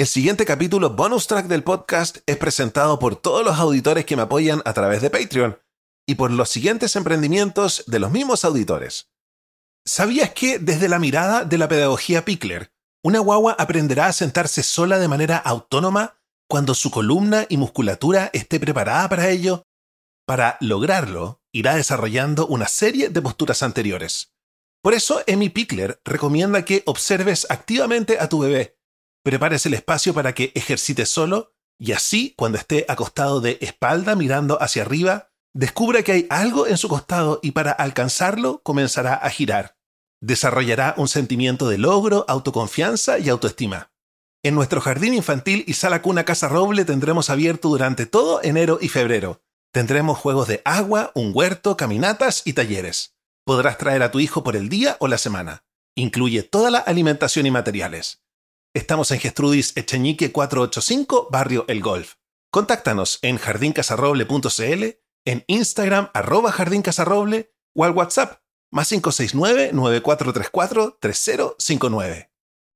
El siguiente capítulo bonus track del podcast es presentado por todos los auditores que me apoyan a través de Patreon y por los siguientes emprendimientos de los mismos auditores. ¿Sabías que desde la mirada de la pedagogía Pickler, una guagua aprenderá a sentarse sola de manera autónoma cuando su columna y musculatura esté preparada para ello? Para lograrlo, irá desarrollando una serie de posturas anteriores. Por eso, Emi Pickler recomienda que observes activamente a tu bebé Prepares el espacio para que ejercite solo y así, cuando esté acostado de espalda mirando hacia arriba, descubra que hay algo en su costado y para alcanzarlo comenzará a girar. Desarrollará un sentimiento de logro, autoconfianza y autoestima. En nuestro jardín infantil y sala cuna Casa Roble tendremos abierto durante todo enero y febrero. Tendremos juegos de agua, un huerto, caminatas y talleres. Podrás traer a tu hijo por el día o la semana. Incluye toda la alimentación y materiales. Estamos en Gestrudis Echeñique 485, Barrio El Golf. Contáctanos en jardincasarroble.cl, en Instagram arroba jardincasarroble o al WhatsApp más 569-9434-3059.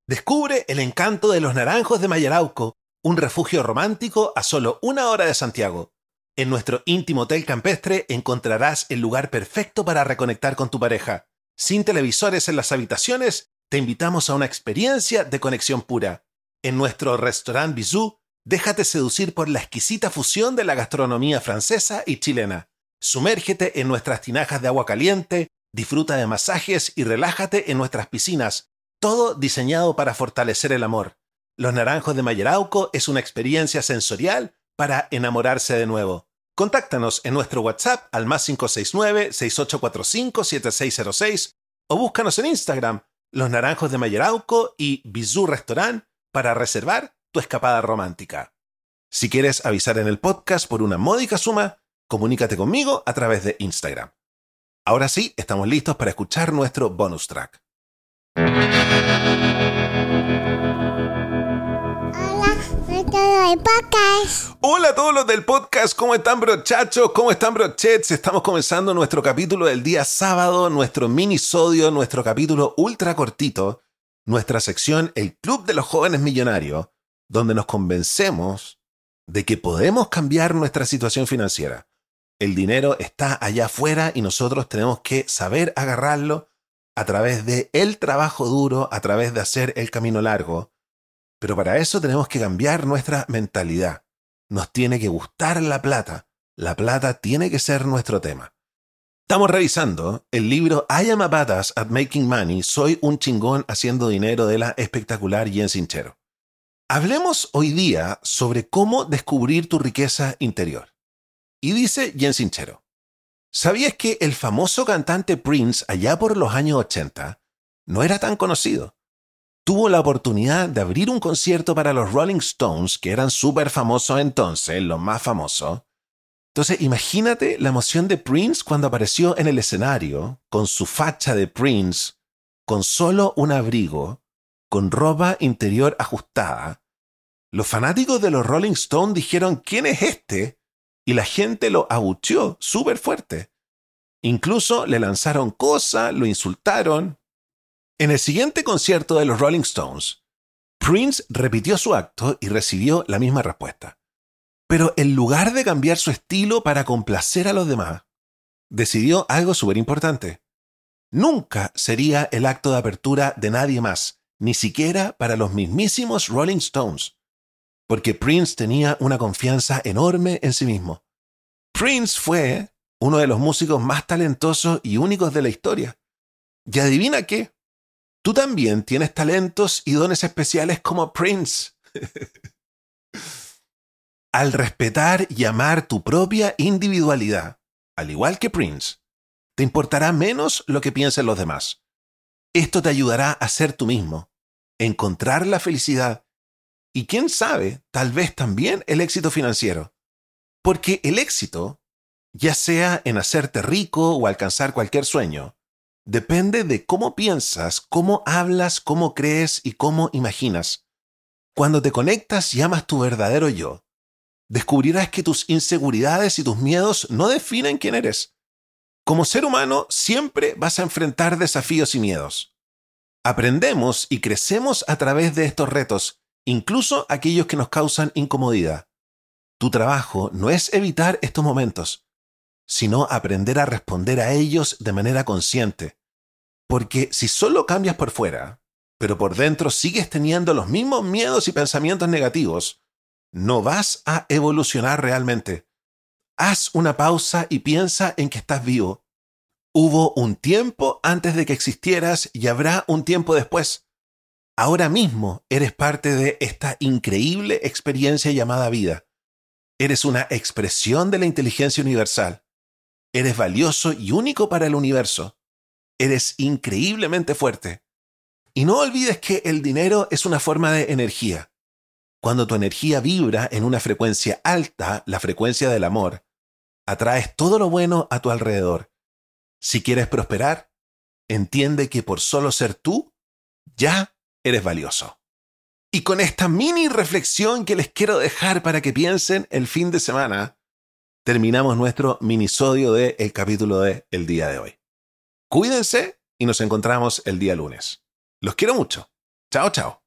Descubre el encanto de los naranjos de Mayarauco, un refugio romántico a solo una hora de Santiago. En nuestro íntimo hotel campestre encontrarás el lugar perfecto para reconectar con tu pareja, sin televisores en las habitaciones te invitamos a una experiencia de conexión pura. En nuestro restaurant Bisou, déjate seducir por la exquisita fusión de la gastronomía francesa y chilena. Sumérgete en nuestras tinajas de agua caliente, disfruta de masajes y relájate en nuestras piscinas, todo diseñado para fortalecer el amor. Los Naranjos de Mayerauco es una experiencia sensorial para enamorarse de nuevo. Contáctanos en nuestro WhatsApp al más 569-6845-7606 o búscanos en Instagram los Naranjos de Mayerauco y Bizú Restaurant para reservar tu escapada romántica. Si quieres avisar en el podcast por una módica suma, comunícate conmigo a través de Instagram. Ahora sí, estamos listos para escuchar nuestro bonus track. Hola a todos los del podcast, ¿cómo están brochachos? ¿Cómo están brochets? Estamos comenzando nuestro capítulo del día sábado, nuestro minisodio, nuestro capítulo ultra cortito, nuestra sección El Club de los Jóvenes Millonarios, donde nos convencemos de que podemos cambiar nuestra situación financiera. El dinero está allá afuera y nosotros tenemos que saber agarrarlo a través de el trabajo duro, a través de hacer el camino largo pero para eso tenemos que cambiar nuestra mentalidad. Nos tiene que gustar la plata. La plata tiene que ser nuestro tema. Estamos revisando el libro I am a badass at making money, soy un chingón haciendo dinero de la espectacular Jen Sinchero. Hablemos hoy día sobre cómo descubrir tu riqueza interior. Y dice Jen Sinchero, ¿sabías que el famoso cantante Prince allá por los años 80 no era tan conocido? Tuvo la oportunidad de abrir un concierto para los Rolling Stones, que eran súper famosos entonces, los más famosos. Entonces, imagínate la emoción de Prince cuando apareció en el escenario, con su facha de Prince, con solo un abrigo, con ropa interior ajustada. Los fanáticos de los Rolling Stones dijeron, ¿quién es este? Y la gente lo abucheó súper fuerte. Incluso le lanzaron cosas, lo insultaron, en el siguiente concierto de los Rolling Stones, Prince repitió su acto y recibió la misma respuesta. Pero en lugar de cambiar su estilo para complacer a los demás, decidió algo súper importante. Nunca sería el acto de apertura de nadie más, ni siquiera para los mismísimos Rolling Stones, porque Prince tenía una confianza enorme en sí mismo. Prince fue uno de los músicos más talentosos y únicos de la historia. Y adivina qué, Tú también tienes talentos y dones especiales como Prince. Al respetar y amar tu propia individualidad, al igual que Prince, te importará menos lo que piensen los demás. Esto te ayudará a ser tú mismo, encontrar la felicidad y quién sabe, tal vez también el éxito financiero. Porque el éxito, ya sea en hacerte rico o alcanzar cualquier sueño, depende de cómo piensas, cómo hablas, cómo crees y cómo imaginas. Cuando te conectas y amas tu verdadero yo, descubrirás que tus inseguridades y tus miedos no definen quién eres. Como ser humano siempre vas a enfrentar desafíos y miedos. Aprendemos y crecemos a través de estos retos incluso aquellos que nos causan incomodidad. Tu trabajo no es evitar estos momentos, sino aprender a responder a ellos de manera consciente. Porque si solo cambias por fuera, pero por dentro sigues teniendo los mismos miedos y pensamientos negativos, no vas a evolucionar realmente. Haz una pausa y piensa en que estás vivo. Hubo un tiempo antes de que existieras y habrá un tiempo después. Ahora mismo eres parte de esta increíble experiencia llamada vida. Eres una expresión de la inteligencia universal. Eres valioso y único para el universo. Eres increíblemente fuerte. Y no olvides que el dinero es una forma de energía. Cuando tu energía vibra en una frecuencia alta, la frecuencia del amor, atraes todo lo bueno a tu alrededor. Si quieres prosperar, entiende que por solo ser tú, ya eres valioso. Y con esta mini reflexión que les quiero dejar para que piensen el fin de semana, terminamos nuestro minisodio del el capítulo de el día de hoy. Cuídense y nos encontramos el día lunes. Los quiero mucho. Chao, chao.